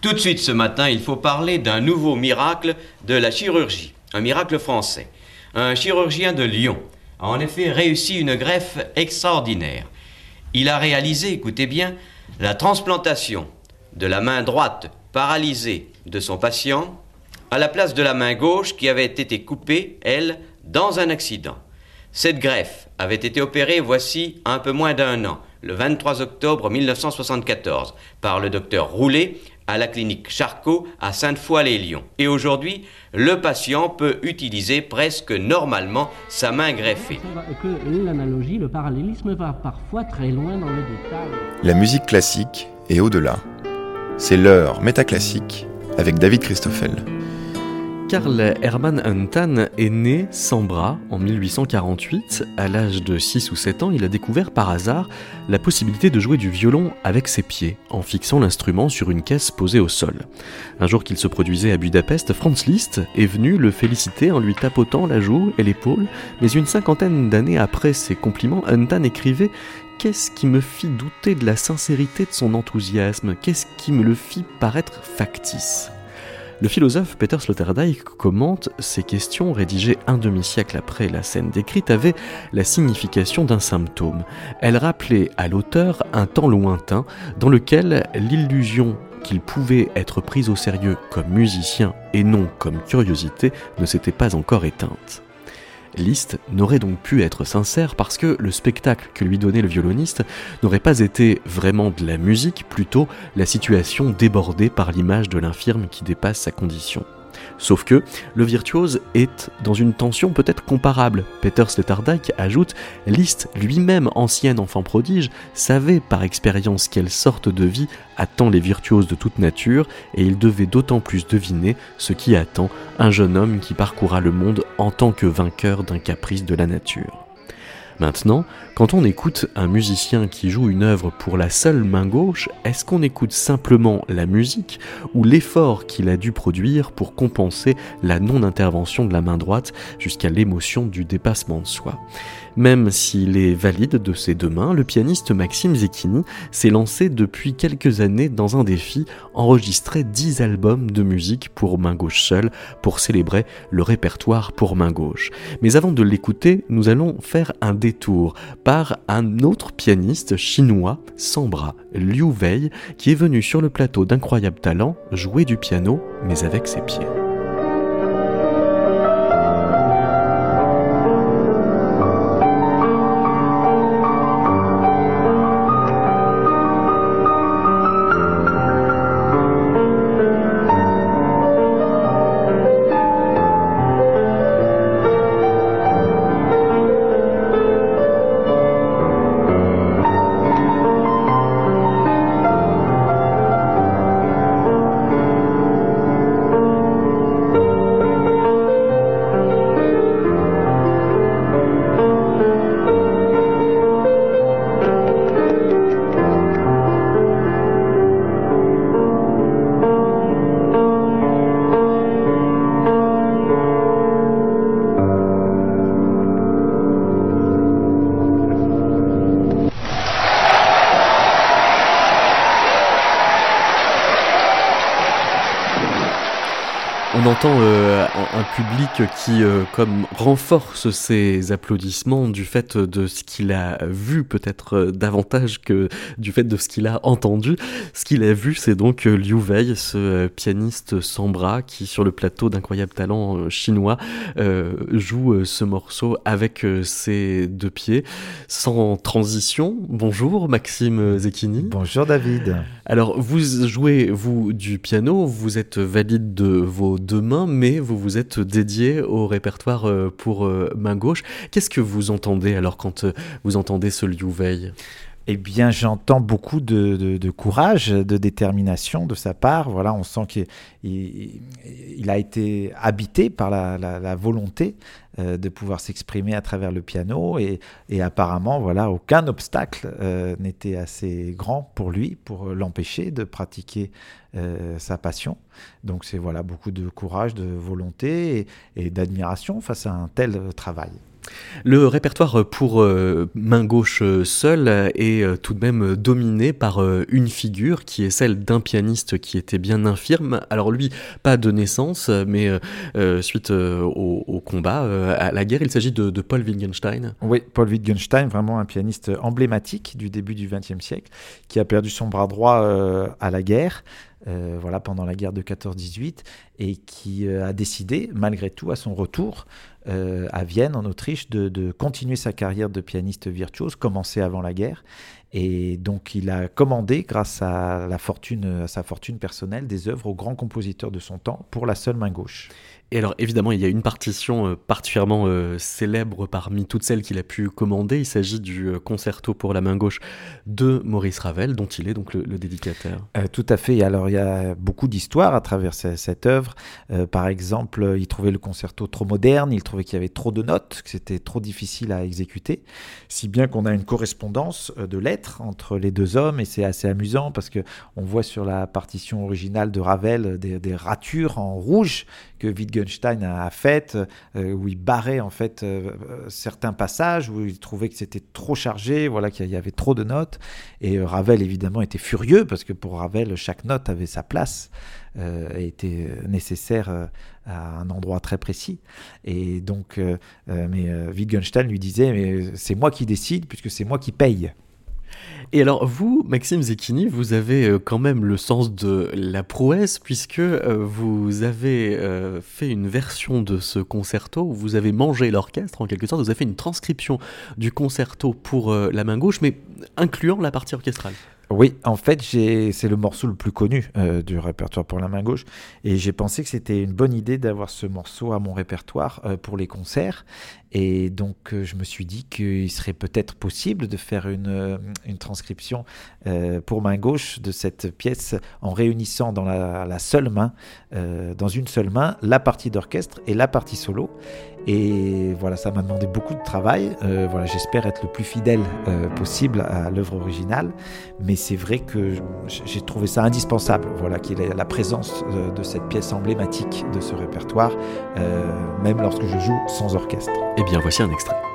Tout de suite ce matin, il faut parler d'un nouveau miracle de la chirurgie, un miracle français. Un chirurgien de Lyon a en effet réussi une greffe extraordinaire. Il a réalisé, écoutez bien, la transplantation de la main droite paralysée de son patient à la place de la main gauche qui avait été coupée, elle, dans un accident. Cette greffe avait été opérée voici un peu moins d'un an, le 23 octobre 1974, par le docteur Roulet à la clinique Charcot à Sainte-Foy-les-Lyons. Et aujourd'hui, le patient peut utiliser presque normalement sa main greffée. Que l'analogie, le parallélisme va parfois très loin dans le détail. La musique classique est au-delà. C'est l'heure métaclassique avec David Christoffel. Karl Hermann Huntan est né sans bras en 1848. À l'âge de 6 ou 7 ans, il a découvert par hasard la possibilité de jouer du violon avec ses pieds, en fixant l'instrument sur une caisse posée au sol. Un jour qu'il se produisait à Budapest, Franz Liszt est venu le féliciter en lui tapotant la joue et l'épaule, mais une cinquantaine d'années après ses compliments, Huntan écrivait Qu'est-ce qui me fit douter de la sincérité de son enthousiasme? Qu'est-ce qui me le fit paraître factice? Le philosophe Peter Sloterdijk commente ces questions rédigées un demi-siècle après la scène décrite avaient la signification d'un symptôme. Elles rappelaient à l'auteur un temps lointain dans lequel l'illusion qu'il pouvait être pris au sérieux comme musicien et non comme curiosité ne s'était pas encore éteinte. Liszt n'aurait donc pu être sincère parce que le spectacle que lui donnait le violoniste n'aurait pas été vraiment de la musique, plutôt la situation débordée par l'image de l'infirme qui dépasse sa condition. Sauf que le virtuose est dans une tension peut-être comparable. Peter Sloterdijk ajoute Liszt, lui-même ancien enfant prodige, savait par expérience quelle sorte de vie attend les virtuoses de toute nature, et il devait d'autant plus deviner ce qui attend un jeune homme qui parcourra le monde en tant que vainqueur d'un caprice de la nature. Maintenant, quand on écoute un musicien qui joue une œuvre pour la seule main gauche, est-ce qu'on écoute simplement la musique ou l'effort qu'il a dû produire pour compenser la non-intervention de la main droite jusqu'à l'émotion du dépassement de soi? Même s'il est valide de ses deux mains, le pianiste Maxime Zecchini s'est lancé depuis quelques années dans un défi, enregistrer 10 albums de musique pour main gauche seule pour célébrer le répertoire pour main gauche. Mais avant de l'écouter, nous allons faire un détour par un autre pianiste chinois sans bras, Liu Wei, qui est venu sur le plateau d'incroyable talent jouer du piano mais avec ses pieds. On entend euh, un, public qui euh, comme renforce ses applaudissements du fait de ce qu'il a vu peut-être euh, davantage que du fait de ce qu'il a entendu. Ce qu'il a vu, c'est donc Liu Wei, ce pianiste sans bras qui sur le plateau d'incroyable talent chinois joue ce morceau avec ses deux pieds sans transition. Bonjour Maxime Zecchini. Bonjour David. Alors vous jouez vous du piano, vous êtes valide de vos deux mains, mais vous vous êtes dédié au répertoire euh, pour euh, main gauche. Qu'est-ce que vous entendez alors quand euh, vous entendez ce Liu Wei? Eh bien, j'entends beaucoup de, courage, de détermination de sa part. Voilà, on sent qu'il il, a été habité par la, volonté euh, de pouvoir s'exprimer à travers le piano et, apparemment, voilà, aucun obstacle euh, n'était assez grand pour lui pour l'empêcher de pratiquer euh, sa passion. Donc, c'est voilà beaucoup de courage, de volonté et d'admiration face à un tel travail. Le répertoire pour euh, main gauche seule est euh, tout de même dominé par euh, une figure qui est celle d'un pianiste qui était bien infirme. Alors lui, pas de naissance, mais suite au, combat, à la guerre, il s'agit de, Paul Wittgenstein. Oui, Paul Wittgenstein, vraiment un pianiste emblématique du début du XXe siècle, qui a perdu son bras droit à la guerre. voilà, pendant la guerre de 14-18, et qui a décidé, malgré tout, à son retour, euh, à Vienne, en Autriche, de, continuer sa carrière de pianiste virtuose, commencée avant la guerre. Et donc, il a commandé, grâce à, à sa fortune personnelle, des œuvres aux grands compositeurs de son temps pour la seule main gauche. Et alors évidemment, il y a une partition euh, particulièrement euh, célèbre parmi toutes celles qu'il a pu commander. Il s'agit du euh, concerto pour la main gauche de Maurice Ravel, dont il est donc le, dédicataire. tout à fait. Alors il y a beaucoup d'histoires à travers cette œuvre. par exemple, il trouvait le concerto trop moderne, il trouvait qu'il y avait trop de notes, que c'était trop difficile à exécuter, si bien qu'on a une correspondance de lettres entre les deux hommes, et c'est assez amusant parce que on voit sur la partition originale de Ravel des ratures en rouge que Wittgenstein a fait, euh, où il barrait en fait euh, certains passages, où il trouvait que c'était trop chargé, voilà qu'il y avait trop de notes. Et euh, Ravel évidemment était furieux parce que pour Ravel chaque note avait sa place et était nécessaire à un endroit très précis. Et donc, mais Wittgenstein lui disait, mais c'est moi qui décide puisque c'est moi qui paye. Et alors vous, Maxime Zecchini, vous avez euh, quand même le sens de la prouesse puisque euh, vous avez euh, fait une version de ce concerto vous avez mangé l'orchestre en quelque sorte, vous avez fait une transcription du concerto pour la main gauche mais incluant la partie orchestrale. Oui, en fait, c'est le morceau le plus connu du répertoire pour la main gauche. Et j'ai pensé que c'était une bonne idée d'avoir ce morceau à mon répertoire pour les concerts. Et donc, euh, je me suis dit qu'il serait peut-être possible de faire une, une transcription pour main gauche de cette pièce en réunissant dans la, la seule main, dans une seule main, la partie d'orchestre et la partie solo. Et voilà, ça m'a demandé beaucoup de travail. Euh, voilà, j'espère être le plus fidèle euh, possible à l'œuvre originale, mais c'est vrai que j'ai trouvé ça indispensable. Voilà, qu'il ait la présence euh, de cette pièce emblématique de ce répertoire, même lorsque je joue sans orchestre. Eh bien, voici un extrait.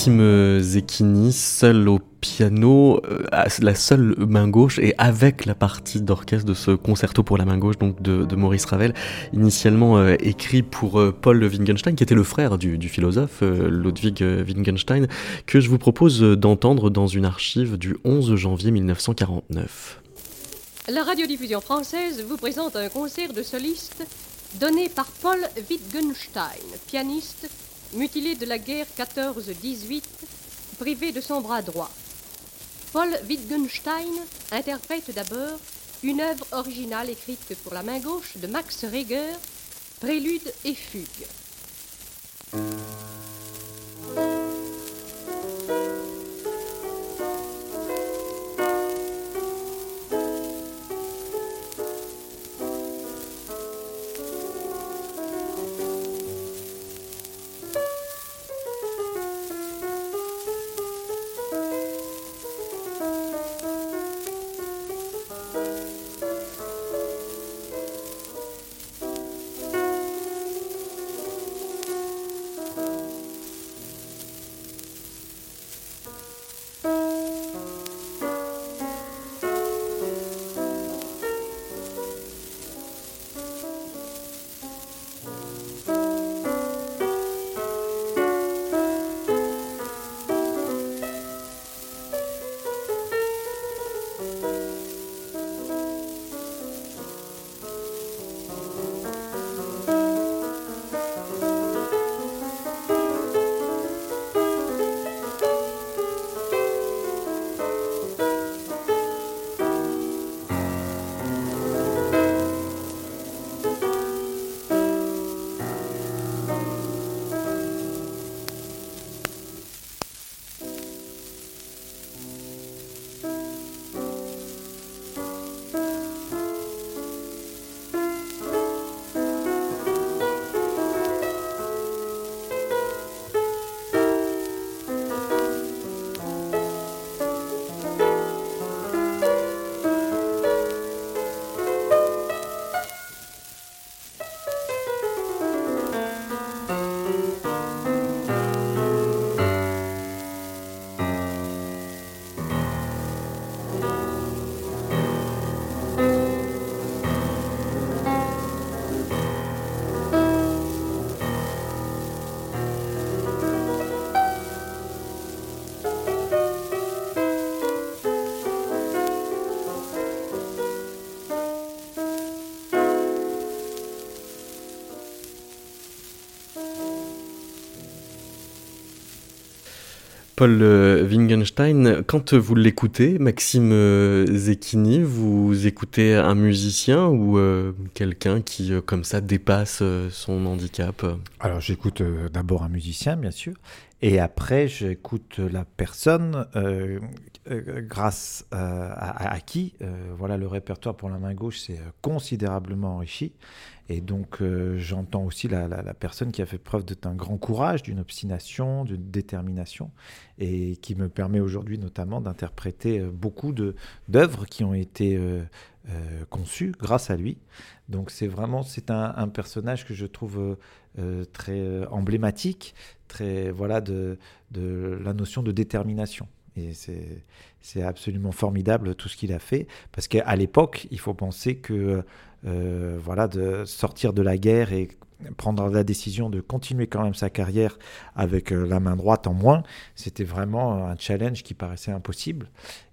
Maxime Zecchini, seul au piano, euh, la seule main gauche et avec la partie d'orchestre de ce concerto pour la main gauche donc de, Maurice Ravel, initialement euh, écrit pour euh, Paul Wittgenstein, qui était le frère du, du philosophe Ludwig Wittgenstein, que je vous propose d'entendre dans une archive du 11 janvier 1949. La radiodiffusion française vous présente un concert de solistes donné par Paul Wittgenstein, pianiste mutilé de la guerre 14-18, privé de son bras droit. Paul Wittgenstein interprète d'abord une œuvre originale écrite pour la main gauche de Max Reger, Prélude et Fugue. Paul euh, Wittgenstein, quand vous l'écoutez, Maxime euh, Zecchini, vous écoutez un musicien ou euh, quelqu'un qui, comme ça, dépasse son handicap Alors j'écoute d'abord un musicien, bien sûr, et après j'écoute la personne grâce à, à, qui voilà, le répertoire pour la main gauche s'est considérablement enrichi. Et donc, euh, j'entends aussi la, personne qui a fait preuve d'un grand courage, d'une obstination, d'une détermination, et qui me permet aujourd'hui notamment d'interpréter euh, beaucoup d'œuvres qui ont été euh, conçues grâce à lui. Donc, c'est vraiment c'est un, personnage que je trouve très emblématique, très voilà de, de la notion de détermination. Et c'est absolument formidable tout ce qu'il a fait, parce qu'à l'époque, il faut penser que euh, voilà, de sortir de la guerre et prendre la décision de continuer quand même sa carrière avec euh, la main droite en moins, c'était vraiment un challenge qui paraissait impossible.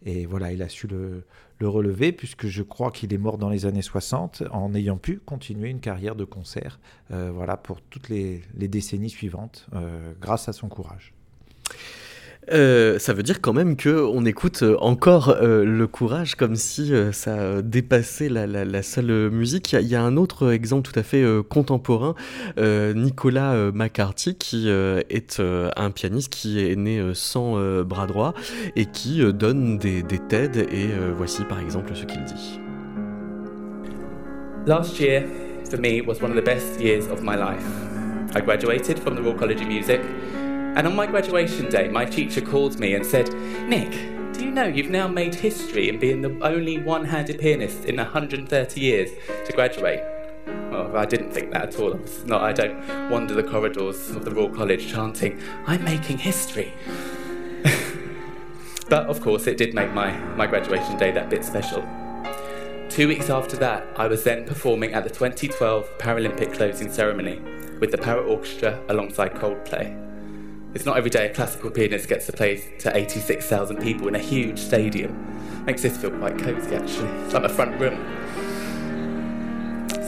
Et voilà, il a su le, relever, puisque je crois qu'il est mort dans les années 60 en ayant pu continuer une carrière de concert euh, voilà, pour toutes les, décennies suivantes, grâce à son courage. Euh, ça veut dire quand même que on écoute euh, encore euh, le courage comme si ça dépassait la, seule musique. Il y, a un autre exemple tout à fait contemporain, Nicolas McCarthy, qui est un pianiste qui est né sans bras droit et qui donne des, des TED. Et voici par exemple ce qu'il dit. Last year, for me, was one of the best years of my life. I graduated from the Royal College of Music. And on my graduation day, my teacher called me and said, Nick, do you know you've now made history in being the only one handed pianist in 130 years to graduate? Well, I didn't think that at all. It's not, I don't wander the corridors of the Royal College chanting, I'm making history. but of course, it did make my, my graduation day that bit special. Two weeks after that, I was then performing at the 2012 Paralympic closing ceremony with the Para Orchestra alongside Coldplay. It's not every day a classical pianist gets to play to 86,000 people in a huge stadium. Makes this feel quite cosy actually. It's like the front room.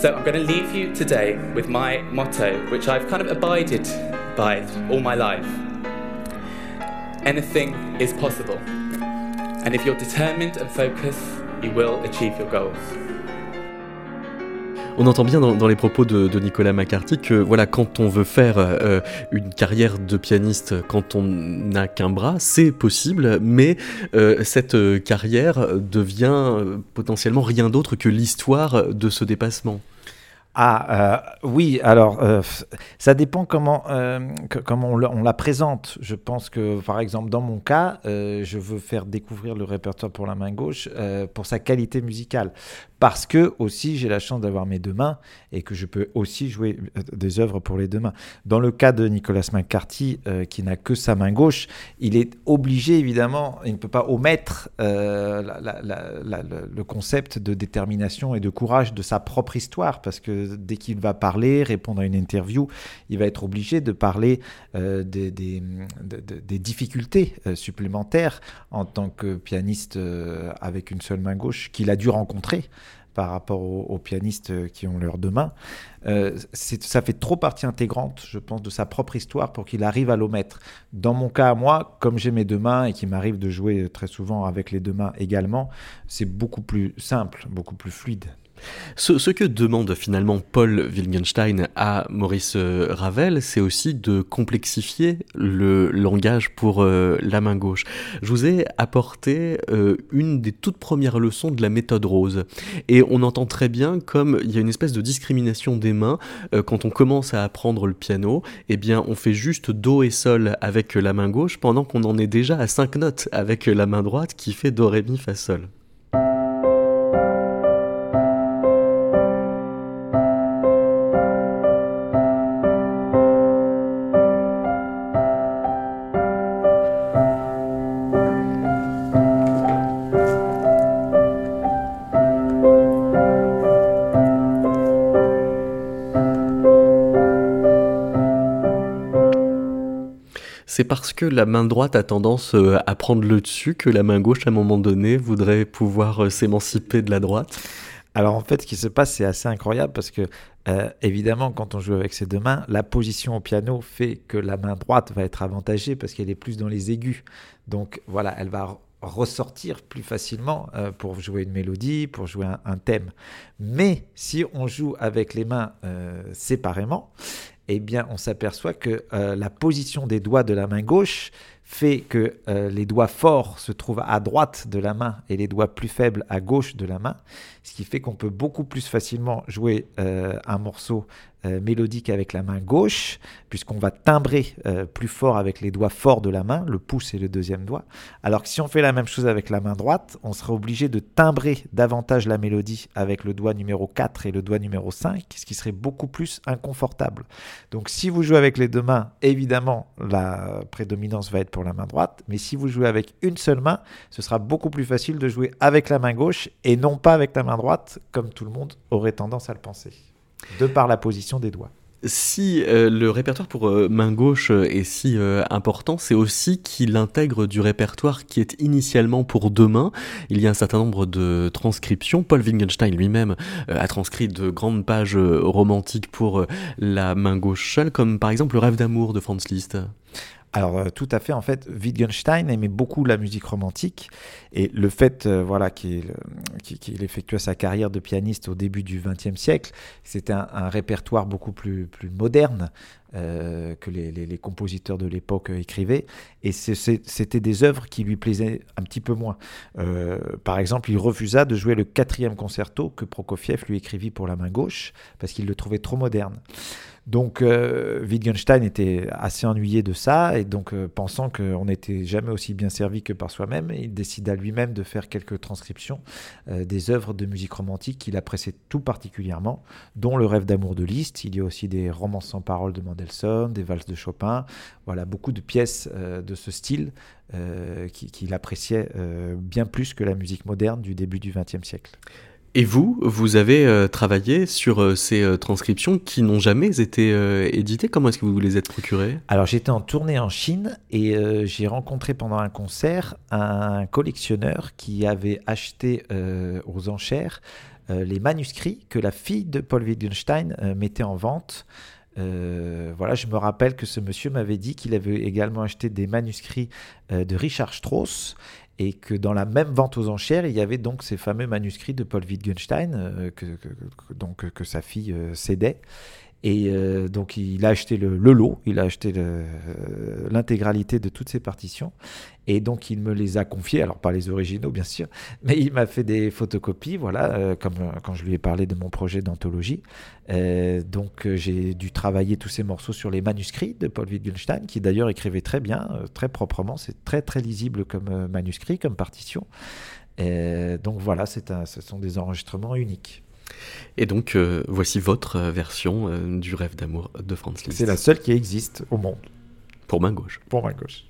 So I'm going to leave you today with my motto, which I've kind of abided by all my life. Anything is possible. And if you're determined and focused, you will achieve your goals. On entend bien dans, les propos de, Nicolas McCarthy que voilà, quand on veut faire euh, une carrière de pianiste, quand on n'a qu'un bras, c'est possible, mais euh, cette euh, carrière devient potentiellement rien d'autre que l'histoire de ce dépassement. Ah oui, alors ça dépend comment, comment on, la présente. Je pense que par exemple dans mon cas, je veux faire découvrir le répertoire pour la main gauche pour sa qualité musicale parce que aussi j'ai la chance d'avoir mes deux mains et que je peux aussi jouer euh, des œuvres pour les deux mains. Dans le cas de Nicolas McCarthy, euh, qui n'a que sa main gauche, il est obligé évidemment, il ne peut pas omettre euh, le concept de détermination et de courage de sa propre histoire, parce que dès qu'il va parler, répondre à une interview, il va être obligé de parler des, des, difficultés supplémentaires en tant que pianiste avec une seule main gauche qu'il a dû rencontrer par rapport aux, pianistes qui ont leurs deux mains. Euh, ça fait trop partie intégrante, je pense, de sa propre histoire pour qu'il arrive à l'omettre. Dans mon cas moi, comme j'ai mes deux mains et qu'il m'arrive de jouer très souvent avec les deux mains également, c'est beaucoup plus simple, beaucoup plus fluide. Ce, que demande finalement Paul Wittgenstein à Maurice euh, Ravel, c'est aussi de complexifier le langage pour euh, la main gauche. Je vous ai apporté euh, une des toutes premières leçons de la méthode rose. Et on entend très bien comme il y a une espèce de discrimination des mains quand on commence à apprendre le piano, eh bien on fait juste do et sol avec la main gauche pendant qu'on en est déjà à cinq notes avec la main droite qui fait do ré mi fa sol. C'est parce que la main droite a tendance euh, à prendre le dessus que la main gauche, à un moment donné, voudrait pouvoir euh, s'émanciper de la droite? Alors en fait, ce qui se passe, c'est assez incroyable parce que euh, évidemment, quand on joue avec ses deux mains, la position au piano fait que la main droite va être avantagée parce qu'elle est plus dans les aigus. Donc voilà, elle va ressortir plus facilement pour jouer une mélodie, pour jouer un, thème. Mais si on joue avec les mains séparément, eh on s'aperçoit que euh, la position des doigts de la main gauche fait que euh, les doigts forts se trouvent à droite de la main et les doigts plus faibles à gauche de la main, ce qui fait qu'on peut beaucoup plus facilement jouer euh, un morceau euh, mélodique avec la main gauche, puisqu'on va timbrer euh, plus fort avec les doigts forts de la main, le pouce et le deuxième doigt. Alors que si on fait la même chose avec la main droite, on sera obligé de timbrer davantage la mélodie avec le doigt numéro 4 et le doigt numéro 5, ce qui serait beaucoup plus inconfortable. Donc si vous jouez avec les deux mains, évidemment, la prédominance va être pour la main droite, mais si vous jouez avec une seule main, ce sera beaucoup plus facile de jouer avec la main gauche et non pas avec la main droite, comme tout le monde aurait tendance à le penser de par la position des doigts. Si euh, le répertoire pour euh, main gauche euh, est si important, c'est aussi qu'il intègre du répertoire qui est initialement pour deux mains. Il y a un certain nombre de transcriptions. Paul Wittgenstein lui-même a transcrit de grandes pages romantiques pour la main gauche seule, comme par exemple le rêve d'amour de Franz Liszt. Alors euh, tout à fait, en fait, Wittgenstein aimait beaucoup la musique romantique et le fait euh, voilà, qu'il effectua sa carrière de pianiste au début du XXe siècle, c'était un, répertoire beaucoup plus, moderne euh, que les, compositeurs de l'époque écrivaient et c'était des œuvres qui lui plaisaient un petit peu moins. par exemple, il refusa de jouer le quatrième concerto que Prokofiev lui écrivit pour la main gauche parce qu'il le trouvait trop moderne. Donc euh, Wittgenstein était assez ennuyé de ça et donc euh, pensant qu'on n'était jamais aussi bien servi que par soi-même, il décida lui-même de faire quelques transcriptions euh, des œuvres de musique romantique qu'il appréciait tout particulièrement, dont Le rêve d'amour de Liszt. Il y a aussi des romans sans paroles de Mendelssohn, des valses de Chopin, voilà beaucoup de pièces de ce style qu'il appréciait bien plus que la musique moderne du début du XXe siècle. Et vous, vous avez euh, travaillé sur euh, ces euh, transcriptions qui n'ont jamais été éditées. Comment est-ce que vous les êtes procurées? Alors j'étais en tournée en Chine et j'ai rencontré pendant un concert un collectionneur qui avait acheté aux enchères les manuscrits que la fille de Paul Wittgenstein mettait en vente. voilà, je me rappelle que ce monsieur m'avait dit qu'il avait également acheté des manuscrits de Richard Strauss et que dans la même vente aux enchères, il y avait donc ces fameux manuscrits de Paul Wittgenstein euh, que, donc, que sa fille euh, cédait. Et euh, donc il a acheté le, lot, il a acheté l'intégralité de toutes ces partitions. Et donc il me les a confiées, alors pas les originaux bien sûr, mais il m'a fait des photocopies, voilà, comme quand je lui ai parlé de mon projet d'anthologie. donc j'ai dû travailler tous ces morceaux sur les manuscrits de Paul Wittgenstein, qui d'ailleurs écrivait très bien, très proprement, c'est très très lisible comme manuscrit, comme partition. donc voilà, ce sont des enregistrements uniques. Et donc, euh, voici votre euh, version euh, du rêve d'amour de Franz Liszt. C'est la seule qui existe au monde. Pour main gauche. Pour main gauche.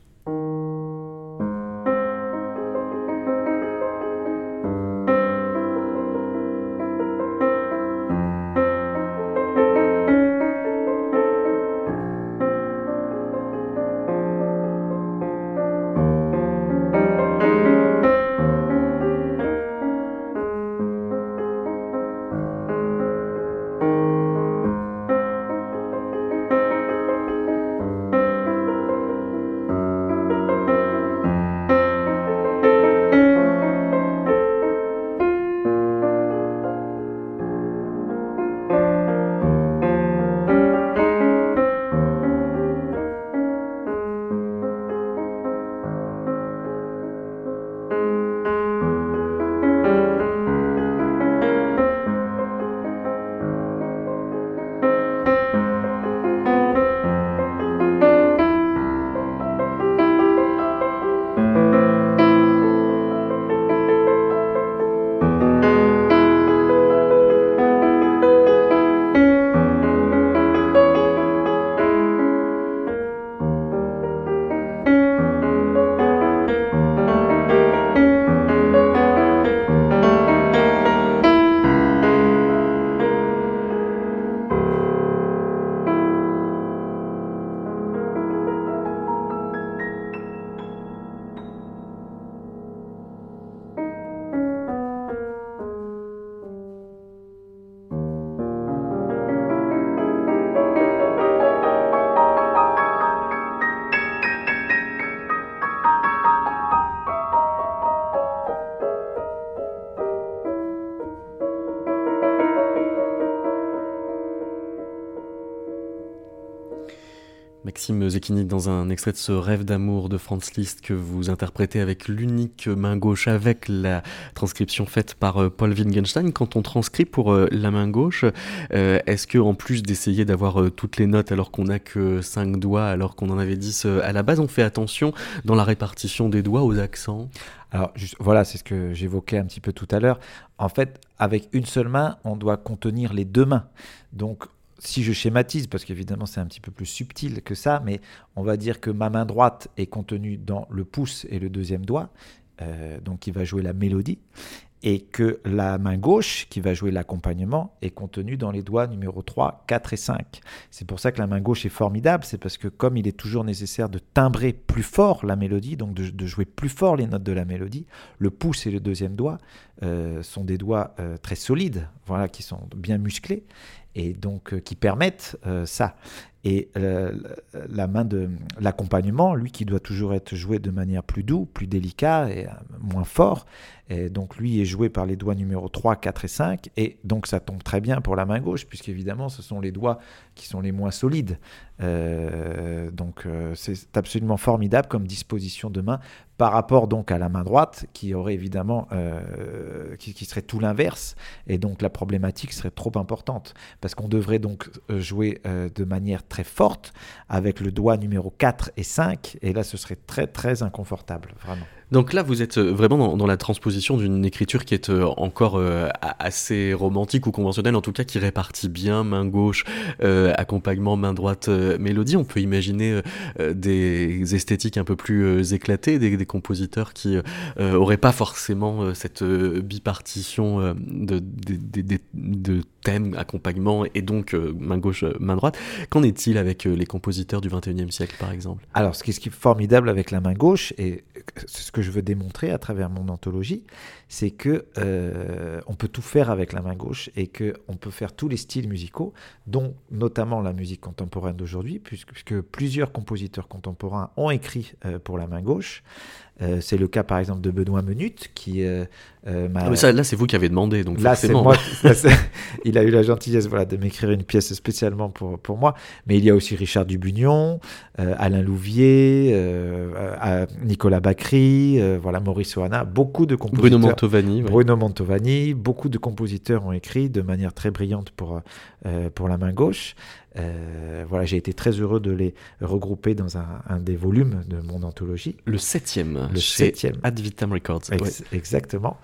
Maxime Zecchini, dans un extrait de ce rêve d'amour de Franz Liszt que vous interprétez avec l'unique main gauche, avec la transcription faite par euh, Paul Wittgenstein. Quand on transcrit pour euh, la main gauche, euh, est-ce que en plus d'essayer d'avoir toutes les notes alors qu'on n'a que 5 doigts, alors qu'on en avait 10 à la base, on fait attention dans la répartition des doigts aux accents? Alors voilà, c'est ce que j'évoquais un petit peu tout à l'heure. En fait, avec une seule main, on doit contenir les deux mains. Donc si je schématise, parce qu'évidemment c'est un petit peu plus subtil que ça, mais on va dire que ma main droite est contenue dans le pouce et le deuxième doigt, euh, donc qui va jouer la mélodie, et que la main gauche, qui va jouer l'accompagnement, est contenue dans les doigts numéro 3, 4 et 5. C'est pour ça que la main gauche est formidable, c'est parce que comme il est toujours nécessaire de timbrer plus fort la mélodie, donc de, jouer plus fort les notes de la mélodie, le pouce et le deuxième doigt euh, sont des doigts euh, très solides, voilà, qui sont bien musclés, et donc euh, qui permettent euh, ça. Et euh, la main de l'accompagnement, lui qui doit toujours être joué de manière plus douce, plus délicat et moins fort, et donc lui est joué par les doigts numéro 3, 4 et 5, et donc ça tombe très bien pour la main gauche, puisqu'évidemment ce sont les doigts qui sont les moins solides. Donc Donc euh, c'est absolument formidable comme disposition de main par rapport donc à la main droite qui aurait évidemment euh, qui, qui, serait tout l'inverse et donc la problématique serait trop importante parce qu'on devrait donc euh, jouer euh, de manière très forte avec le doigt numéro 4 et 5 et là ce serait très très inconfortable vraiment. Donc là, vous êtes euh, vraiment dans, la transposition d'une écriture qui est euh, encore euh, assez romantique ou conventionnelle, en tout cas qui répartit bien main gauche, accompagnement main droite, mélodie. On peut imaginer des esthétiques un peu plus éclatées, des, compositeurs qui auraient pas forcément cette bipartition de, de, de, de, thème, accompagnement et donc main gauche, main droite. Qu'en est-il avec les compositeurs du 21e siècle, par exemple? Alors, ce qui est formidable avec la main gauche, et ce que je veux démontrer à travers mon anthologie, c'est que euh, on peut tout faire avec la main gauche et que on peut faire tous les styles musicaux, dont notamment la musique contemporaine d'aujourd'hui, puisque, plusieurs compositeurs contemporains ont écrit euh, pour la main gauche. Euh, c'est le cas par exemple de Benoît Menut qui euh, euh, m'a. Ah, ça, là, c'est vous qui avez demandé, donc là, forcément. Moi, là, il a eu la gentillesse voilà, de m'écrire une pièce spécialement pour, pour moi. Mais il y a aussi Richard Dubugnon, euh, Alain Louvier, Nicolas Bacry, voilà, Maurice Oana, beaucoup de compositeurs. Bruno Mantovani. Bruno. Mantovani, beaucoup de compositeurs ont écrit de manière très brillante pour, pour la main gauche. Euh, voilà, j'ai été très heureux de les regrouper dans un, un, des volumes de mon anthologie. Le septième. Le septième. Ad Vitam Records. Ex ouais. Exactement.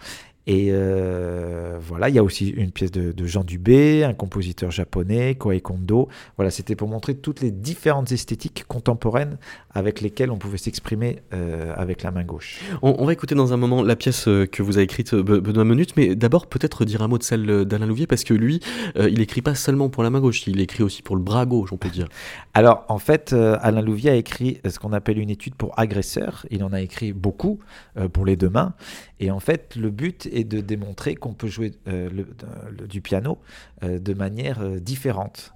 Et euh, voilà, il y a aussi une pièce de, de, Jean Dubé, un compositeur japonais, Koei Kondo. Voilà, c'était pour montrer toutes les différentes esthétiques contemporaines avec lesquelles on pouvait s'exprimer euh, avec la main gauche. On, on, va écouter dans un moment la pièce euh, que vous avez écrite, Benoît Menut, mais d'abord peut-être dire un mot de celle d'Alain Louvier, parce que lui, euh, il écrit pas seulement pour la main gauche, il écrit aussi pour le bras gauche, on peut dire. Alors, en fait, Alain Louvier a écrit ce qu'on appelle une étude pour agresseurs. Il en a écrit beaucoup pour les deux mains. Et en fait, le but est de démontrer qu'on peut jouer euh, du piano euh, de manière euh, différente.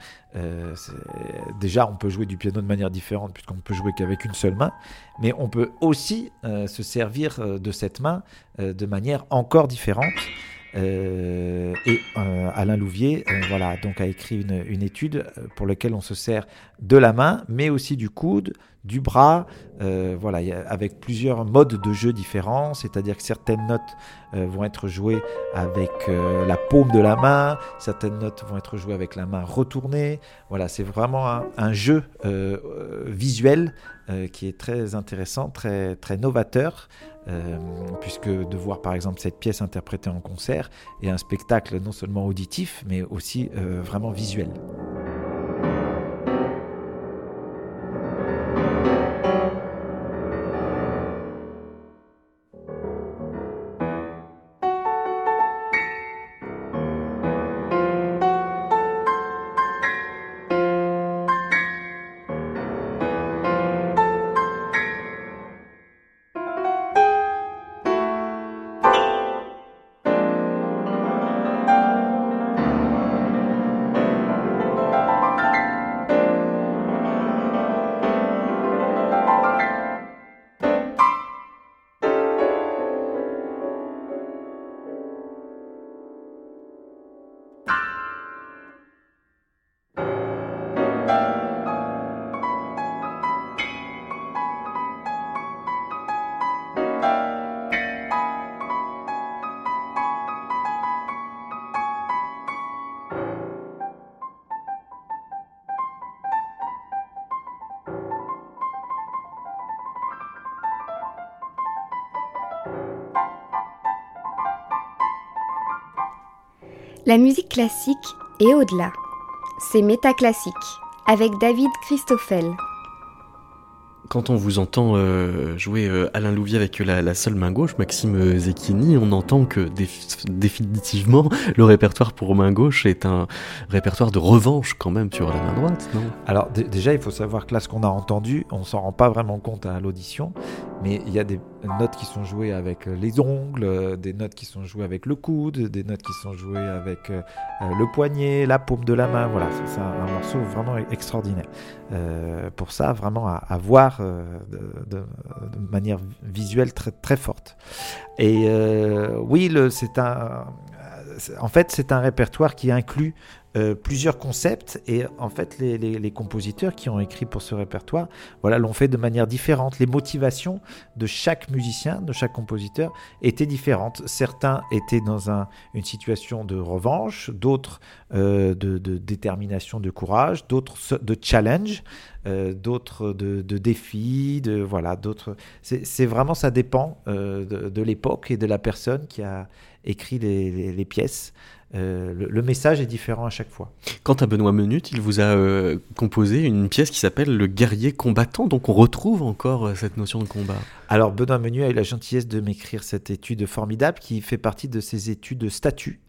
déjà, on peut jouer du piano de manière différente puisqu'on peut jouer qu'avec une seule main, mais on peut aussi se servir de cette main de manière encore différente. Et Alain Louvier voilà, donc a écrit une, étude pour laquelle on se sert de la main, mais aussi du coude, du bras, voilà, y a, avec plusieurs modes de jeu différents, c'est-à-dire que certaines notes vont être jouées avec la paume de la main, certaines notes vont être jouées avec la main retournée. Voilà, c'est vraiment un, un jeu visuel qui est très intéressant, très, très novateur. Euh, puisque de voir par exemple cette pièce interprétée en concert est un spectacle non seulement auditif mais aussi euh, vraiment visuel. La musique classique est au-delà. C'est métaclassique avec David Christoffel. Quand on vous entend euh, jouer euh, Alain Louvier avec la, la, seule main gauche, Maxime Zecchini, on entend que déf définitivement le répertoire pour main gauche est un répertoire de revanche quand même sur la main droite, non? Alors déjà, il faut savoir que là, ce qu'on a entendu, on s'en rend pas vraiment compte à l'audition, mais il y a des notes qui sont jouées avec les ongles, des notes qui sont jouées avec le coude, des notes qui sont jouées avec euh, le poignet, la paume de la main. Voilà, c'est un, morceau vraiment extraordinaire. Euh, pour ça, vraiment à, voir euh, de, de, manière visuelle très, très forte. Et euh, oui, c'est un. En fait, c'est un répertoire qui inclut euh, plusieurs concepts et en fait les, compositeurs qui ont écrit pour ce répertoire voilà, l'ont fait de manière différente. Les motivations de chaque musicien, de chaque compositeur étaient différentes. Certains étaient dans un- une situation de revanche, d'autres euh, de, détermination, de courage, d'autres de challenge, euh, d'autres de, de défis, de voilà, d'autres. C'est vraiment ça dépend de, l'époque et de la personne qui a écrit les pièces. Euh, le, le message est différent à chaque fois. Quant à Benoît Menut, il vous a euh, composé une pièce qui s'appelle Le guerrier combattant, donc on retrouve encore euh, cette notion de combat. Alors Benoît Menu a eu la gentillesse de m'écrire cette étude formidable qui fait partie de ses études de statut.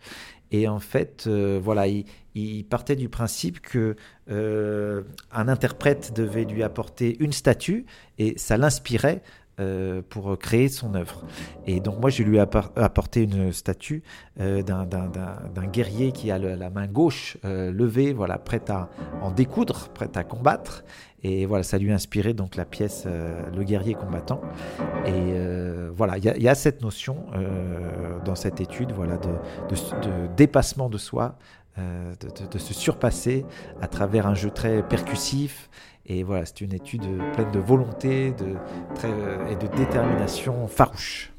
Et en fait, voilà, il, il partait du principe que un interprète devait lui apporter une statue et ça l'inspirait euh, pour créer son œuvre. Et donc moi, je lui ai appor- apporté une statue euh, d'un- guerrier qui a la main gauche euh, levée, voilà, prêt à en découdre, prêt à combattre. Et voilà, ça lui a inspiré donc la pièce Le guerrier combattant. Et voilà, il y, a- cette notion dans cette étude voilà, de, dépassement de soi, de se surpasser à travers un jeu très percussif. Et voilà, c'est une étude pleine de volonté et de détermination farouche.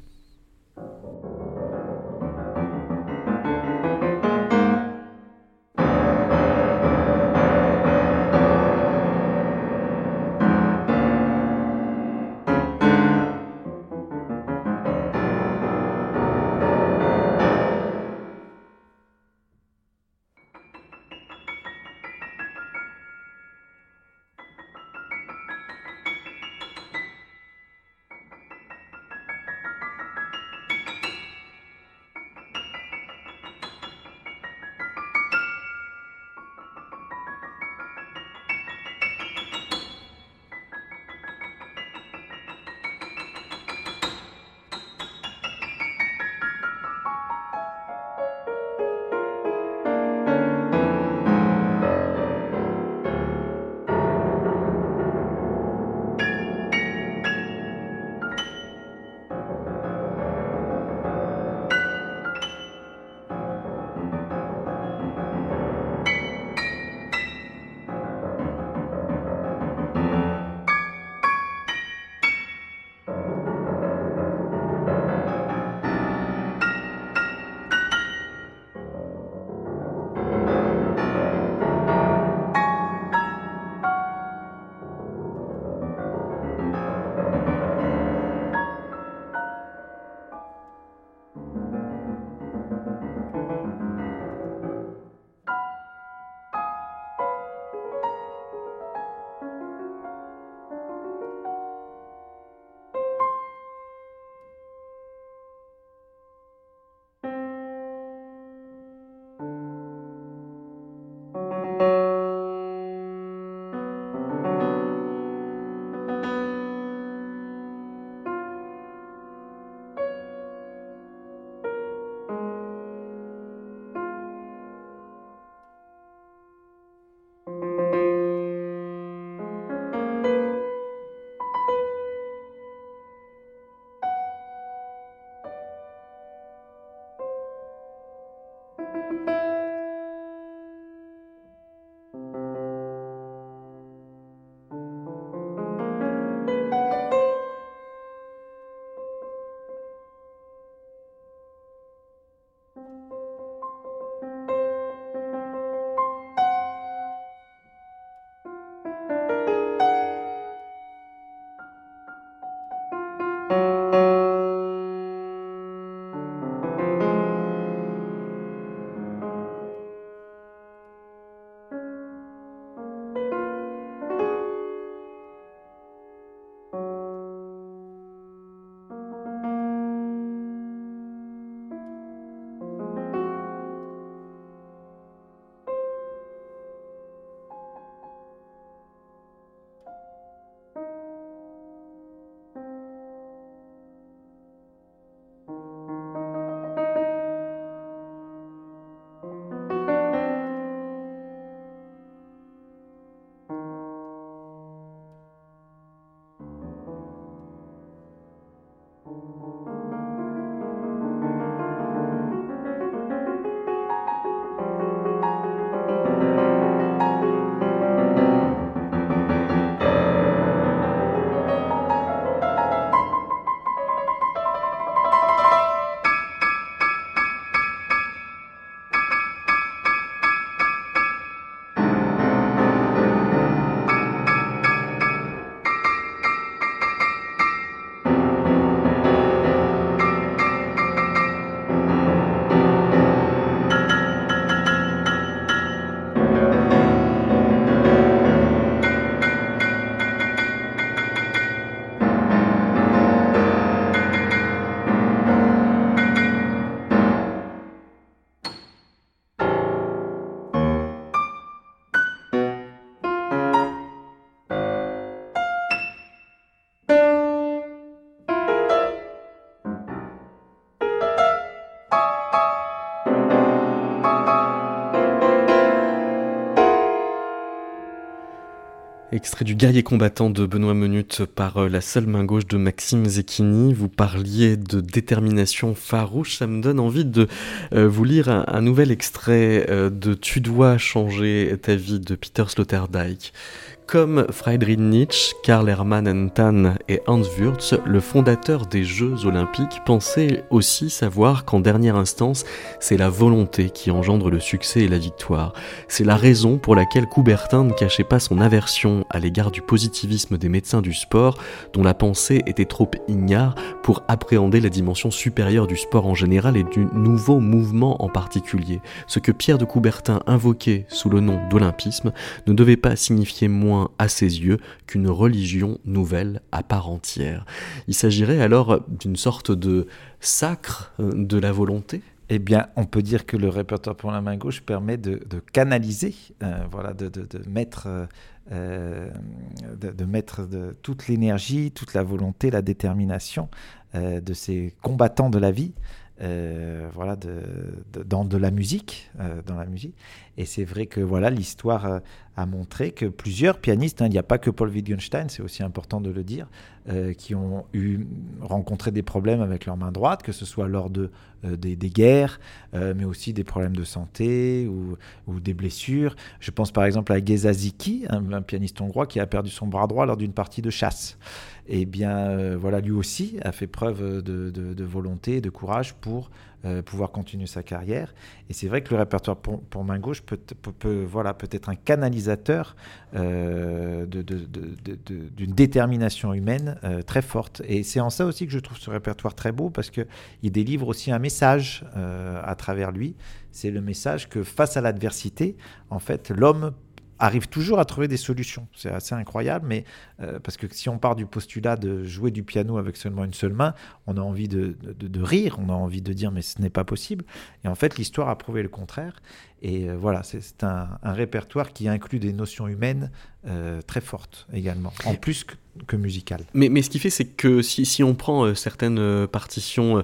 Extrait du guerrier combattant de Benoît Menut par euh, la seule main gauche de Maxime Zecchini. Vous parliez de détermination farouche. Ça me donne envie de euh, vous lire un, nouvel extrait euh, de Tu dois changer ta vie de Peter Sloterdijk. Comme Friedrich Nietzsche, Karl Hermann Enthan et Hans Wurz, le fondateur des Jeux olympiques pensait aussi savoir qu'en dernière instance, c'est la volonté qui engendre le succès et la victoire. C'est la raison pour laquelle Coubertin ne cachait pas son aversion à l'égard du positivisme des médecins du sport, dont la pensée était trop ignare pour appréhender la dimension supérieure du sport en général et du nouveau mouvement en particulier. Ce que Pierre de Coubertin invoquait sous le nom d'olympisme ne devait pas signifier moins à ses yeux qu'une religion nouvelle à part entière. Il s'agirait alors d'une sorte de sacre euh, de la volonté? Eh bien, on peut dire que le répertoire pour la main gauche permet de, canaliser, euh, voilà, de, mettre, euh, de, mettre toute l'énergie, toute la volonté, la détermination de ces combattants de la vie euh, voilà, dans de la musique, euh, dans la musique. Et c'est vrai que voilà, l'histoire euh, a montré que plusieurs pianistes, hein, il n'y a pas que Paul Wittgenstein, c'est aussi important de le dire, qui ont eu rencontré des problèmes avec leur main droite, que ce soit lors de des, guerres, mais aussi des problèmes de santé ou, des blessures. Je pense par exemple à Geza Ziki, un, pianiste hongrois qui a perdu son bras droit lors d'une partie de chasse eh bien euh, voilà, lui aussi a fait preuve de, volonté, de courage pour euh, pouvoir continuer sa carrière. Et c'est vrai que le répertoire pour, main gauche peut, peut, voilà, peut être un canalisateur euh, d'une détermination humaine très forte. Et c'est en ça aussi que je trouve ce répertoire très beau, parce qu'il délivre aussi un message à travers lui. C'est le message que face à l'adversité, en fait, l'homme arrive toujours à trouver des solutions. C'est assez incroyable, mais euh, parce que si on part du postulat de jouer du piano avec seulement une seule main, on a envie de rire, on a envie de dire mais ce n'est pas possible. Et en fait, l'histoire a prouvé le contraire. Et euh, voilà, c'est un, répertoire qui inclut des notions humaines euh, très fortes également, en plus que, musicales. Mais, mais, ce qui fait, c'est que si, si, on prend euh, certaines partitions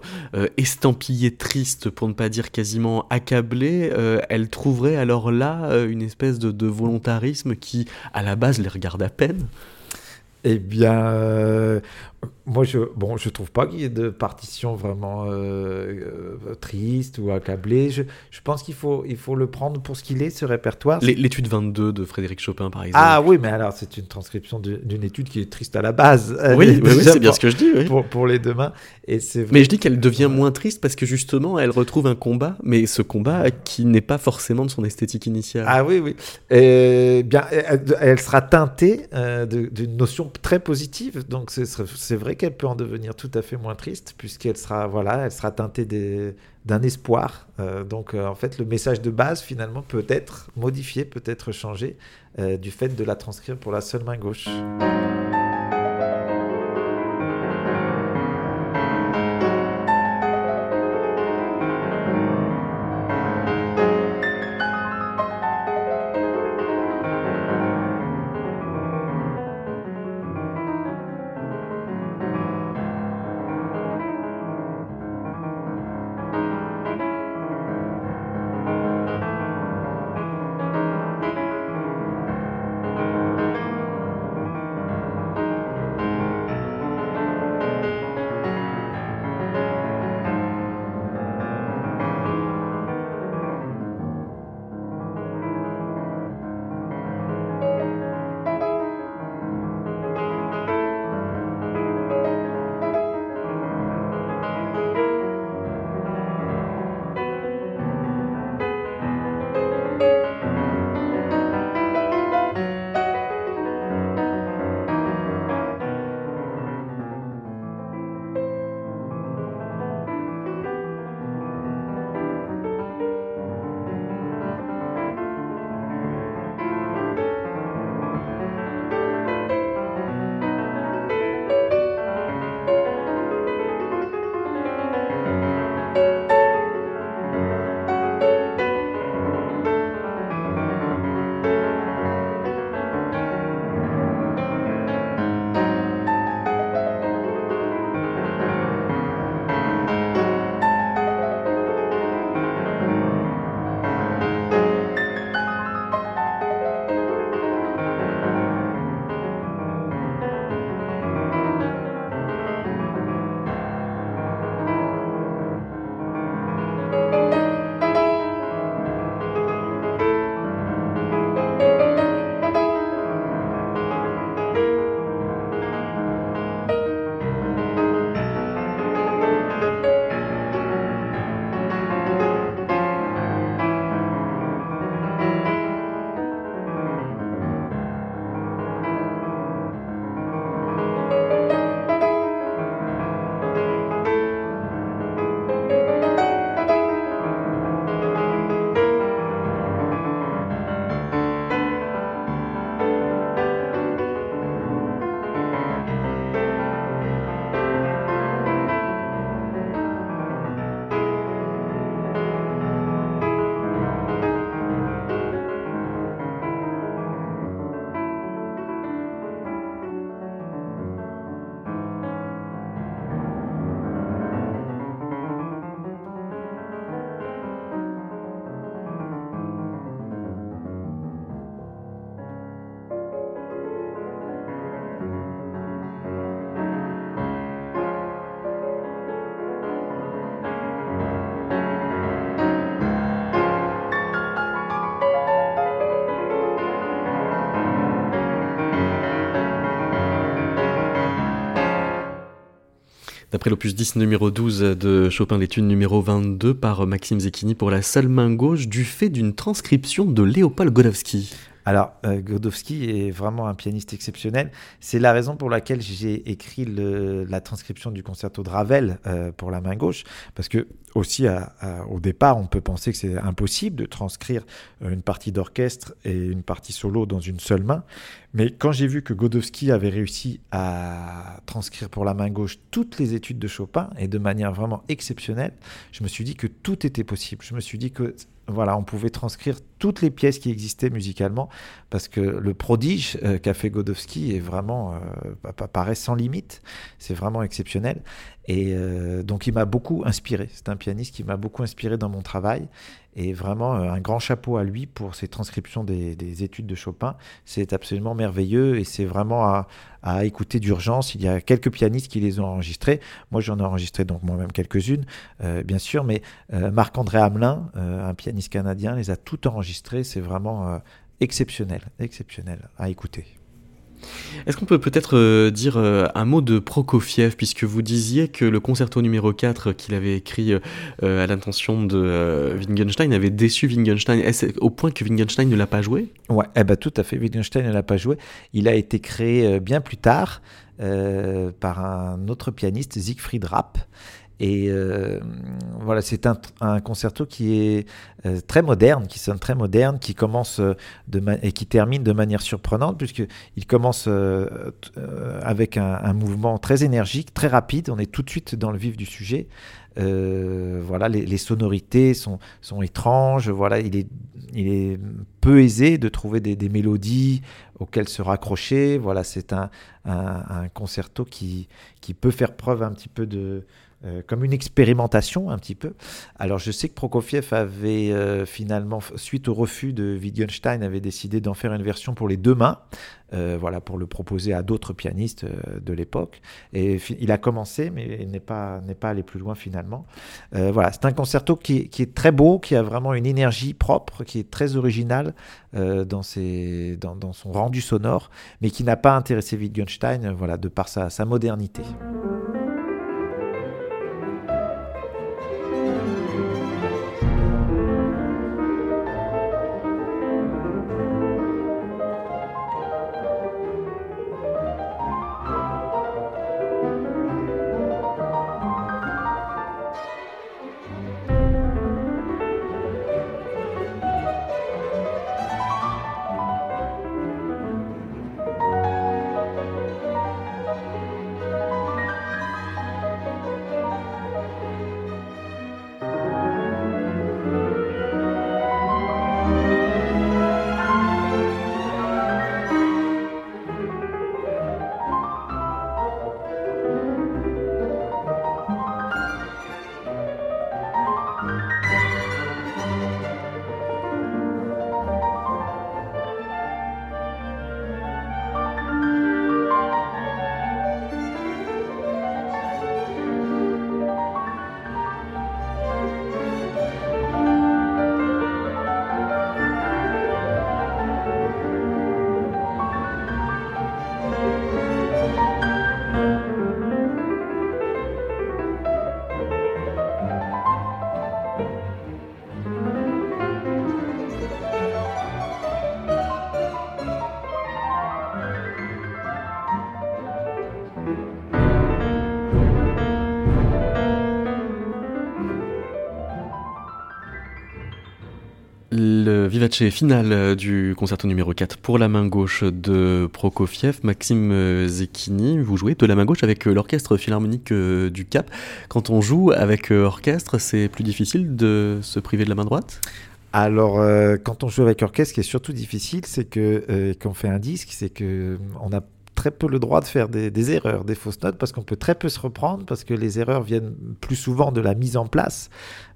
estampillées tristes, pour ne pas dire quasiment accablées, elles trouveraient alors là une espèce de, de volontarisme qui, à la base, les regarde à peine? Eh bien, moi, je bon, je trouve pas qu'il y ait de partition vraiment euh, euh, triste ou accablée. Je, je pense qu'il faut, il faut le prendre pour ce qu'il est, ce répertoire. L'étude 22 de Frédéric Chopin, par exemple. Ah oui, mais alors c'est une transcription d'une étude qui est triste à la base. Oui, oui, c'est bien ce que je dis. Pour, pour, les deux mains. Et mais je dis qu'elle devient moins triste parce que justement, elle retrouve un combat, mais ce combat qui n'est pas forcément de son esthétique initiale. Ah oui, oui. Et bien, elle, sera teintée euh, d'une notion très positive. Donc c'est vrai qu'elle peut en devenir tout à fait moins triste puisqu'elle sera voilà, elle sera teintée d'un espoir. Euh, donc euh, en fait, le message de base finalement peut être modifié, peut être changé euh, du fait de la transcrire pour la seule main gauche. L'opus 10 numéro 12 de Chopin l'étude numéro 22 par Maxime Zecchini pour la seule main gauche du fait d'une transcription de Léopold Godowski. Alors, euh, Godowski est vraiment un pianiste exceptionnel. C'est la raison pour laquelle j'ai écrit la transcription du concerto de Ravel euh, pour la main gauche, parce que aussi au départ, on peut penser que c'est impossible de transcrire une partie d'orchestre et une partie solo dans une seule main. Mais quand j'ai vu que Godowski avait réussi à transcrire pour la main gauche toutes les études de Chopin et de manière vraiment exceptionnelle, je me suis dit que tout était possible. Je me suis dit que voilà, on pouvait transcrire toutes les pièces qui existaient musicalement, parce que le prodige euh, qu'a fait Godowski est vraiment, euh, sans limite, c'est vraiment exceptionnel. Et euh, donc il m'a beaucoup inspiré, c'est un pianiste qui m'a beaucoup inspiré dans mon travail, et vraiment un grand chapeau à lui pour ses transcriptions des, études de Chopin, c'est absolument merveilleux, et c'est vraiment à, à écouter d'urgence. Il y a quelques pianistes qui les ont enregistrés. Moi, j'en ai enregistré donc moi-même quelques-unes, euh, bien sûr, mais euh, Marc-André Hamelin, euh, un pianiste canadien, les a toutes enregistrées. C'est vraiment exceptionnel, exceptionnel à écouter. Est-ce qu'on peut peut-être euh, dire euh, un mot de Prokofiev, puisque vous disiez que le concerto numéro 4 qu'il avait écrit euh, à l'intention de Wittgenstein avait déçu Wittgenstein, au point que Wittgenstein ne l'a pas joué? Ouais, eh ben, tout à fait, Wittgenstein ne l'a pas joué. Il a été créé bien plus tard par un autre pianiste, Siegfried Rapp. Et euh, voilà, c'est un, concerto qui est euh, très moderne, qui sonne très moderne, qui commence euh, et qui termine de manière surprenante, puisqu'il commence avec un, mouvement très énergique, très rapide. On est tout de suite dans le vif du sujet. voilà, les, sonorités sont, étranges. Voilà, il est, peu aisé de trouver des, mélodies auxquelles se raccrocher. Voilà, c'est un, concerto qui peut faire preuve un petit peu de euh, comme une expérimentation un petit peu. Alors je sais que Prokofiev avait euh, finalement, suite au refus de Wittgenstein, avait décidé d'en faire une version pour les deux mains, euh, voilà, pour le proposer à d'autres pianistes de l'époque. Et il a commencé, mais n'est pas, n'est pas allé plus loin finalement. voilà, c'est un concerto qui, est très beau, qui a vraiment une énergie propre, qui est très original dans, ses, dans, son rendu sonore, mais qui n'a pas intéressé Wittgenstein, voilà, de par sa modernité. Vivace final euh, du concerto numéro 4 pour la main gauche de Prokofiev. Maxime euh, Zecchini, vous jouez de la main gauche avec euh, l'orchestre philharmonique du Cap. Quand on joue avec orchestre, c'est plus difficile de se priver de la main droite? Alors, quand on joue avec orchestre, ce qui est surtout difficile, c'est que quand on fait un disque, c'est que on a très peu le droit de faire des, erreurs, des fausses notes, parce qu'on peut très peu se reprendre, parce que les erreurs viennent plus souvent de la mise en place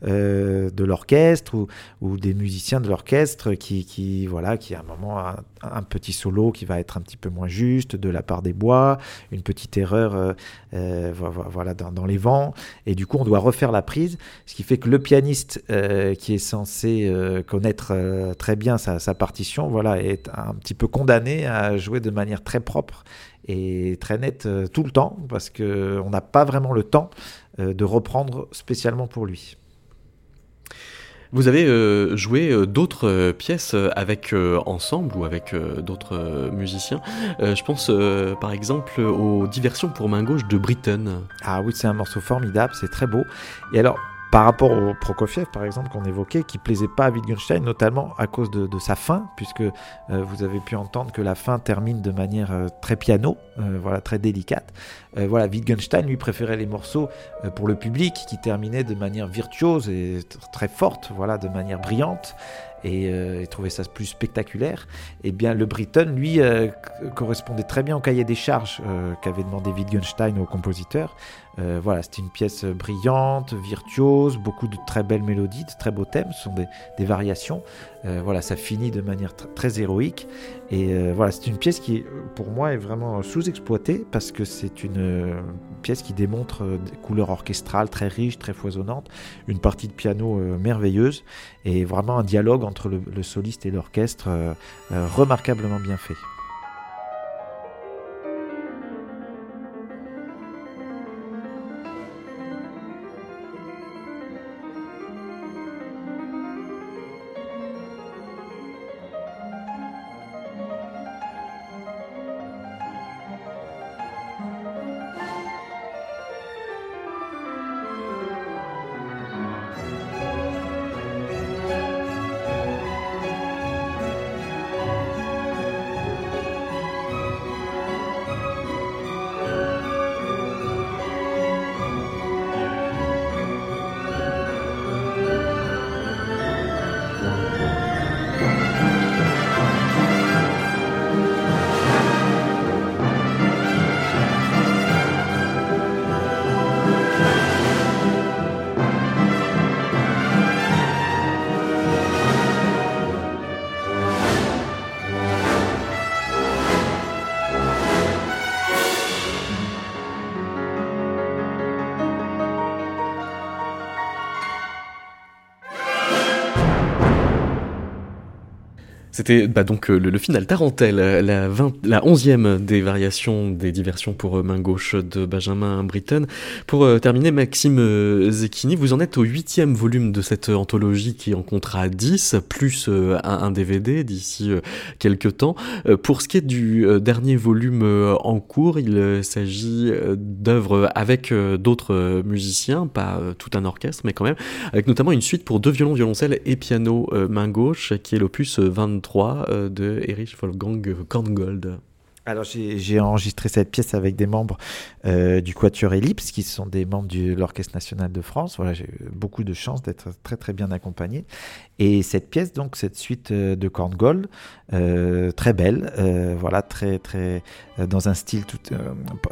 euh, de l'orchestre ou, des musiciens de l'orchestre qui, qui, voilà, qui à un moment un petit solo qui va être un petit peu moins juste de la part des bois, une petite erreur voilà, dans, les vents, et du coup on doit refaire la prise, ce qui fait que le pianiste qui est censé connaître très bien sa, sa, partition voilà, est un petit peu condamné à jouer de manière très propre et très nette tout le temps, parce qu'on n'a pas vraiment le temps de reprendre spécialement pour lui. Vous avez euh, joué euh, d'autres euh, pièces avec ensemble ou avec d'autres musiciens. je pense par exemple aux diversions pour main gauche de Britten. Ah oui, c'est un morceau formidable, c'est très beau. Et alors, par rapport au Prokofiev, par exemple, qu'on évoquait, qui plaisait pas à Wittgenstein, notamment à cause de, sa fin, puisque euh, vous avez pu entendre que la fin termine de manière euh, très piano, euh, voilà, très délicate. voilà, Wittgenstein lui préférait les morceaux pour le public qui terminaient de manière virtuose et très forte, voilà, de manière brillante et, euh, trouvait ça plus spectaculaire, eh bien le Britton, lui, euh, correspondait très bien au cahier des charges euh, qu'avait demandé Wittgenstein au compositeur. Voilà, c'était une pièce brillante, virtuose, beaucoup de très belles mélodies, de très beaux thèmes, ce sont des variations. Voilà, ça finit de manière très héroïque. Et voilà, c'est une pièce qui, pour moi, est vraiment sous-exploitée parce que c'est une pièce qui démontre des couleurs orchestrales très riches, très foisonnantes, une partie de piano merveilleuse et vraiment un dialogue entre le, soliste et l'orchestre euh, euh, remarquablement bien fait. C'était bah, donc euh, le, final tarentelle, la, 20, la onzième des variations des diversions pour euh, main gauche de Benjamin Britten. Pour euh, terminer, Maxime Zecchini, vous en êtes au huitième volume de cette anthologie qui en comptera 10, plus un, DVD d'ici quelques temps. pour ce qui est du dernier volume en cours, il s'agit d'œuvres avec d'autres musiciens, pas tout un orchestre, mais quand même, avec notamment une suite pour deux violons, violoncelle et piano main gauche, qui est l'opus 23 3 euh, de Erich Wolfgang Korngold. Alors j'ai enregistré cette pièce avec des membres euh, du Quatuor Ellipse, qui sont des membres de l'Orchestre national de France. Voilà, j'ai eu beaucoup de chance d'être très très bien accompagné. Et cette pièce, donc cette suite euh, de Korngold, euh, très belle, euh, voilà, très très dans un style tout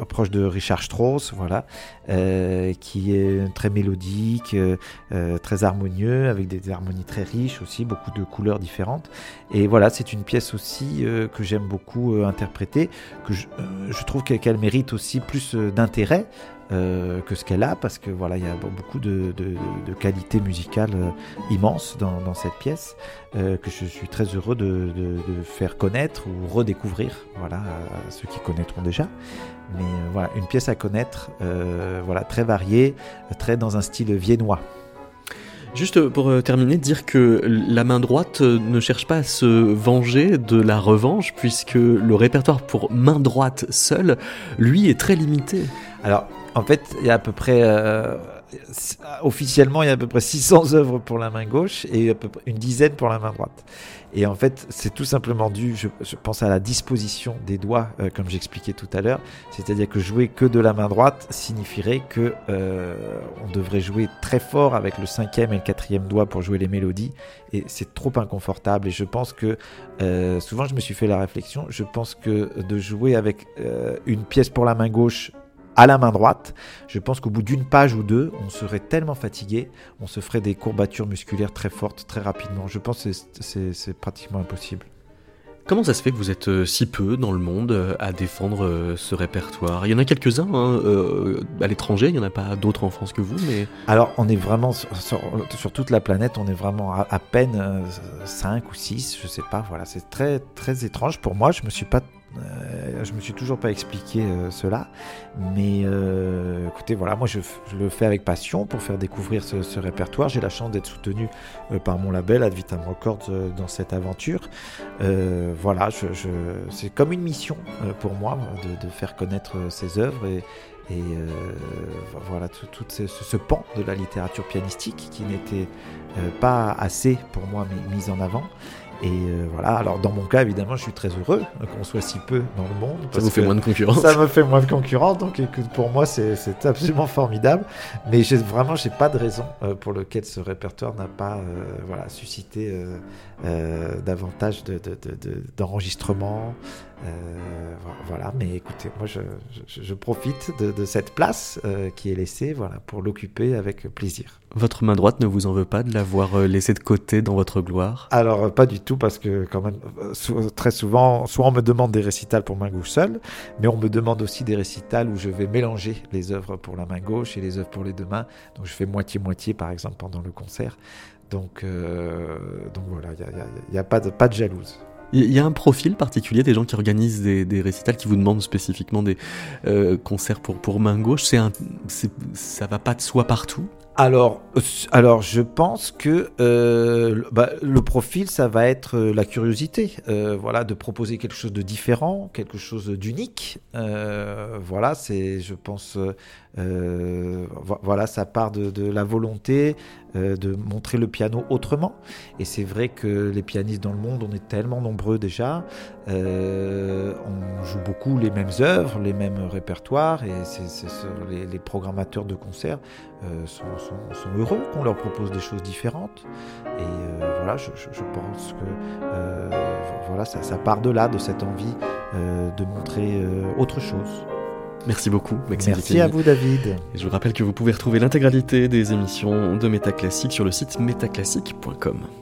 proche de Richard Strauss, voilà, qui est très mélodique, très harmonieux, avec des harmonies très riches aussi, beaucoup de couleurs différentes. Et voilà, c'est une pièce aussi que j'aime beaucoup interpréter, que je, je trouve qu'elle mérite aussi plus d'intérêt. Euh, que ce qu'elle a, parce que voilà, il y a beaucoup de, de, qualités musicales euh, immenses dans, cette pièce, euh, que je suis très heureux de, de, faire connaître ou redécouvrir, voilà, à ceux qui connaîtront déjà. Mais voilà, une pièce à connaître, voilà, très variée, très dans un style viennois. Juste pour terminer, dire que la main droite ne cherche pas à se venger de la revanche, puisque le répertoire pour main droite seule, lui, est très limité. Alors, en fait, il y a à peu près. Euh, officiellement, il y a à peu près 600 œuvres pour la main gauche et à peu près une dizaine pour la main droite. Et en fait, c'est tout simplement dû, je, pense, à la disposition des doigts, euh, comme j'expliquais tout à l'heure. C'est-à-dire que jouer que de la main droite signifierait que euh, on devrait jouer très fort avec le cinquième et le quatrième doigt pour jouer les mélodies. Et c'est trop inconfortable. Et je pense que, souvent, je me suis fait la réflexion, je pense que de jouer avec une pièce pour la main gauche à la main droite, je pense qu'au bout d'une page ou deux, on serait tellement fatigué, on se ferait des courbatures musculaires très fortes très rapidement. Je pense que c'est pratiquement impossible. Comment ça se fait que vous êtes euh, si peu dans le monde euh, à défendre euh, ce répertoire? Il y en a quelques-uns hein, à l'étranger, il n'y en a pas d'autres en France que vous, mais... Alors on est vraiment, sur, sur, toute la planète, on est vraiment à, peine 5 ou 6, je sais pas, voilà, c'est très très étrange pour moi, je me suis pas euh, je me suis toujours pas expliqué euh, cela, mais euh, écoutez, voilà, moi je, le fais avec passion pour faire découvrir ce, répertoire. J'ai la chance d'être soutenu par mon label Ad Vitam Records dans cette aventure. voilà, c'est comme une mission pour moi de, faire connaître ces œuvres et, voilà tout, ce, pan de la littérature pianistique qui n'était pas assez pour moi mis en avant. Et euh, voilà, alors dans mon cas, évidemment, je suis très heureux qu'on soit si peu dans le monde. Ça vous fait moins de concurrence. Ça me fait moins de concurrence, donc écoute, pour moi, c'est absolument formidable. Mais vraiment, j'ai pas de raison euh, pour lequel ce répertoire n'a pas euh, voilà, suscité davantage d'enregistrements. De, euh, voilà, mais écoutez, moi je, profite de, cette place euh, qui est laissée voilà, pour l'occuper avec plaisir. Votre main droite ne vous en veut pas de l'avoir euh, laissée de côté dans votre gloire? Alors pas du tout parce que quand même très souvent, soit on me demande des récitals pour main gauche seule, mais on me demande aussi des récitals où je vais mélanger les œuvres pour la main gauche et les œuvres pour les deux mains. Donc je fais moitié-moitié par exemple pendant le concert. Donc, donc voilà, il n'y a, pas, de, pas de jalouse. Il y a un profil particulier des gens qui organisent des, récitals, qui vous demandent spécifiquement des euh, concerts pour, pour main gauche. C'est un, ça va pas de soi partout alors, je pense que euh, bah, le profil, ça va être euh, la curiosité, voilà, de proposer quelque chose de différent, quelque chose d'unique. voilà, c'est, je pense, voilà, ça part de, la volonté euh, de montrer le piano autrement. Et c'est vrai que les pianistes dans le monde, on est tellement nombreux déjà, euh, on joue beaucoup les mêmes œuvres, les mêmes répertoires, et c'est, les, programmateurs de concerts euh, sont, heureux qu'on leur propose des choses différentes. Et voilà, je, pense que voilà, ça, ça, part de là, de cette envie de montrer autre chose. Merci beaucoup, Maxime Merci à vous, David. je vous rappelle que vous pouvez retrouver l'intégralité des émissions de Métaclassique sur le site métaclassique.com.